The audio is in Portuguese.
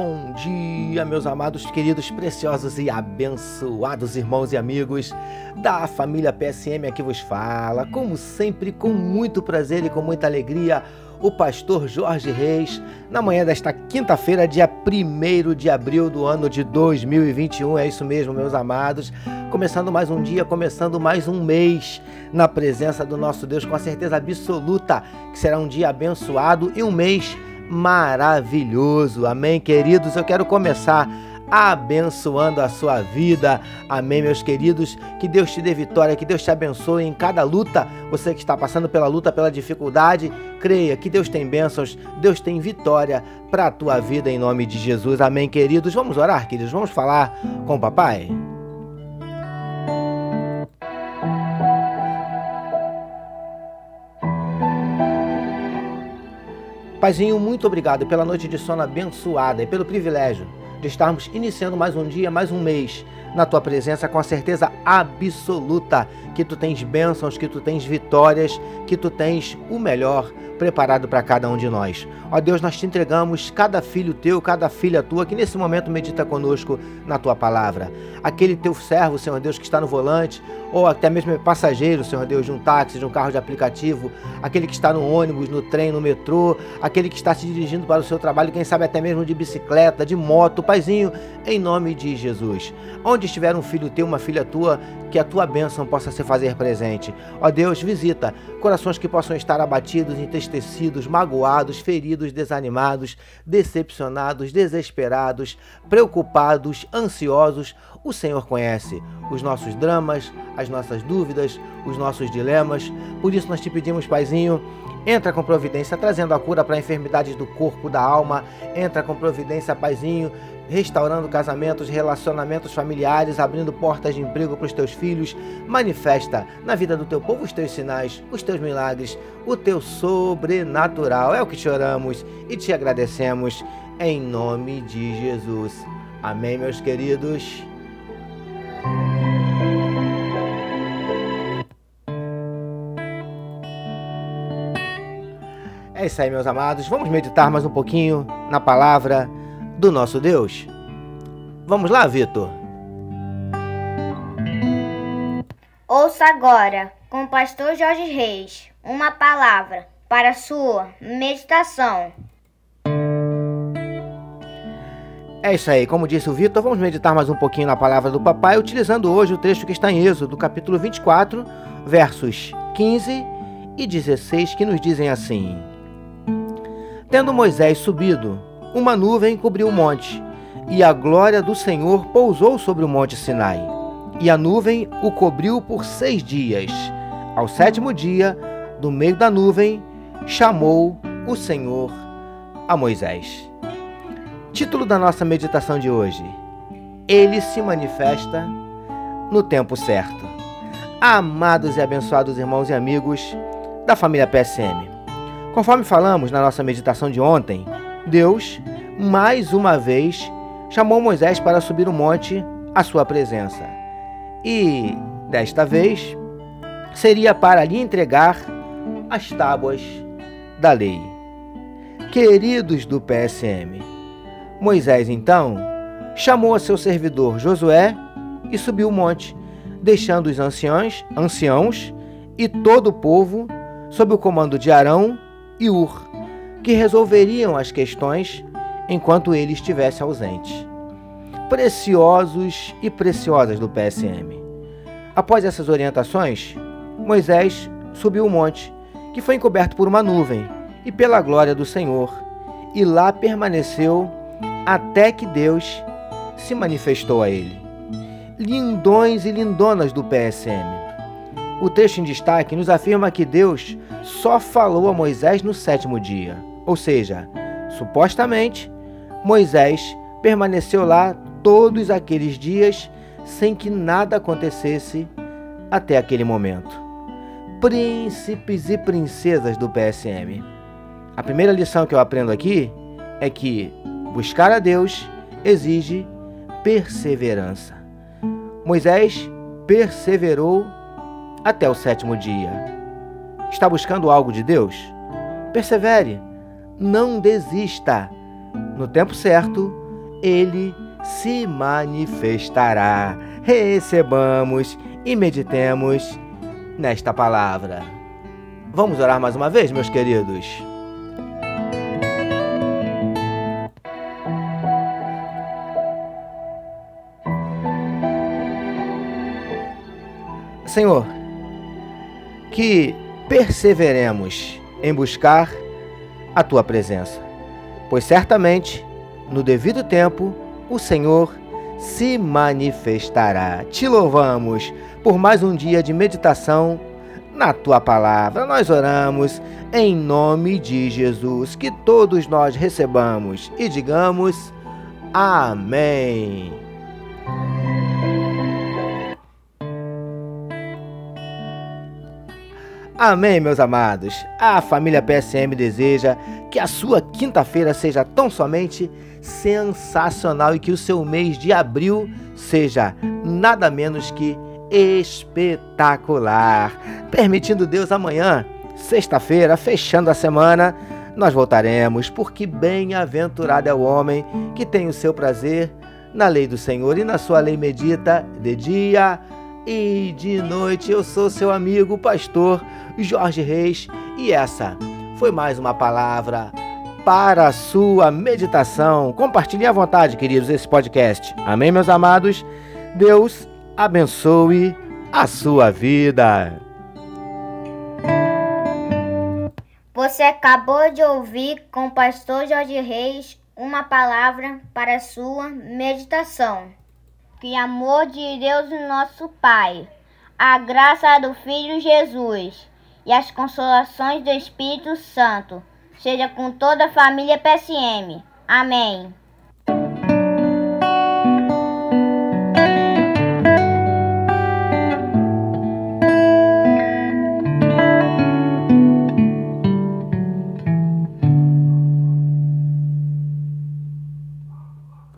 bom dia, meus amados, queridos, preciosos e abençoados irmãos e amigos da família PSM aqui vos fala. Como sempre, com muito prazer e com muita alegria, o pastor Jorge Reis, na manhã desta quinta-feira, dia 1 de abril do ano de 2021. É isso mesmo, meus amados. Começando mais um dia, começando mais um mês na presença do nosso Deus, com a certeza absoluta que será um dia abençoado e um mês maravilhoso. Amém, queridos? Eu quero começar abençoando a sua vida. Amém, meus queridos. Que Deus te dê vitória, que Deus te abençoe em cada luta. Você que está passando pela luta, pela dificuldade, creia que Deus tem bênçãos, Deus tem vitória para a tua vida em nome de Jesus. Amém, queridos. Vamos orar, queridos. Vamos falar com o papai. Paizinho, muito obrigado pela noite de sono abençoada e pelo privilégio de estarmos iniciando mais um dia, mais um mês na tua presença com a certeza absoluta que tu tens bênçãos, que tu tens vitórias, que tu tens o melhor preparado para cada um de nós. Ó Deus, nós te entregamos cada filho teu, cada filha tua que nesse momento medita conosco na tua palavra. Aquele teu servo, Senhor Deus, que está no volante, ou até mesmo passageiro, Senhor Deus, de um táxi, de um carro de aplicativo, aquele que está no ônibus, no trem, no metrô, aquele que está se dirigindo para o seu trabalho, quem sabe até mesmo de bicicleta, de moto, Paizinho, em nome de Jesus. Onde estiver um filho teu, uma filha tua, que a tua bênção possa se fazer presente. Ó Deus, visita corações que possam estar abatidos, entristecidos, magoados, feridos, desanimados, decepcionados, desesperados, preocupados, ansiosos. O Senhor conhece os nossos dramas, as nossas dúvidas, os nossos dilemas. Por isso nós te pedimos, Paizinho, entra com providência, trazendo a cura para enfermidades do corpo, da alma. Entra com providência, Paizinho, restaurando casamentos, relacionamentos familiares, abrindo portas de emprego para os teus filhos. Manifesta na vida do teu povo os teus sinais, os teus milagres, o teu sobrenatural. É o que te oramos e te agradecemos em nome de Jesus. Amém, meus queridos. É isso aí, meus amados. Vamos meditar mais um pouquinho na palavra do nosso Deus? Vamos lá, Vitor. Ouça agora, com o pastor Jorge Reis, uma palavra para sua meditação. É isso aí, como disse o Vitor, vamos meditar mais um pouquinho na palavra do papai, utilizando hoje o trecho que está em Êxodo, capítulo 24, versos 15 e 16, que nos dizem assim: Tendo Moisés subido uma nuvem cobriu o monte, e a glória do Senhor pousou sobre o monte Sinai. E a nuvem o cobriu por seis dias. Ao sétimo dia, do meio da nuvem, chamou o Senhor a Moisés. Título da nossa meditação de hoje: Ele se manifesta no tempo certo. Amados e abençoados irmãos e amigos da família PSM. Conforme falamos na nossa meditação de ontem, Deus, mais uma vez, chamou Moisés para subir o monte à sua presença. E, desta vez, seria para lhe entregar as tábuas da lei. Queridos do PSM, Moisés então chamou seu servidor Josué e subiu o monte, deixando os anciãos, anciãos e todo o povo sob o comando de Arão e Ur que resolveriam as questões enquanto ele estivesse ausente. Preciosos e preciosas do PSM. Após essas orientações, Moisés subiu o monte, que foi encoberto por uma nuvem, e pela glória do Senhor, e lá permaneceu até que Deus se manifestou a ele. Lindões e lindonas do PSM. O texto em destaque nos afirma que Deus só falou a Moisés no sétimo dia. Ou seja, supostamente, Moisés permaneceu lá todos aqueles dias sem que nada acontecesse até aquele momento. Príncipes e princesas do PSM. A primeira lição que eu aprendo aqui é que buscar a Deus exige perseverança. Moisés perseverou até o sétimo dia. Está buscando algo de Deus? Persevere não desista. No tempo certo, ele se manifestará. Recebamos e meditemos nesta palavra. Vamos orar mais uma vez, meus queridos? Senhor, que perseveremos em buscar a tua presença, pois certamente, no devido tempo, o Senhor se manifestará. Te louvamos por mais um dia de meditação na tua palavra. Nós oramos em nome de Jesus, que todos nós recebamos e digamos amém. Amém, meus amados. A família PSM deseja que a sua quinta-feira seja tão somente sensacional e que o seu mês de abril seja nada menos que espetacular. Permitindo Deus amanhã, sexta-feira, fechando a semana, nós voltaremos, porque bem-aventurado é o homem que tem o seu prazer na lei do Senhor e na sua lei medita de dia e de noite. Eu sou seu amigo, pastor Jorge Reis, e essa foi mais uma palavra para a sua meditação. Compartilhe à vontade, queridos, esse podcast. Amém, meus amados? Deus abençoe a sua vida. Você acabou de ouvir com o pastor Jorge Reis uma palavra para a sua meditação. Que amor de Deus, nosso Pai, a graça do Filho Jesus e as consolações do Espírito Santo seja com toda a família PSM. Amém.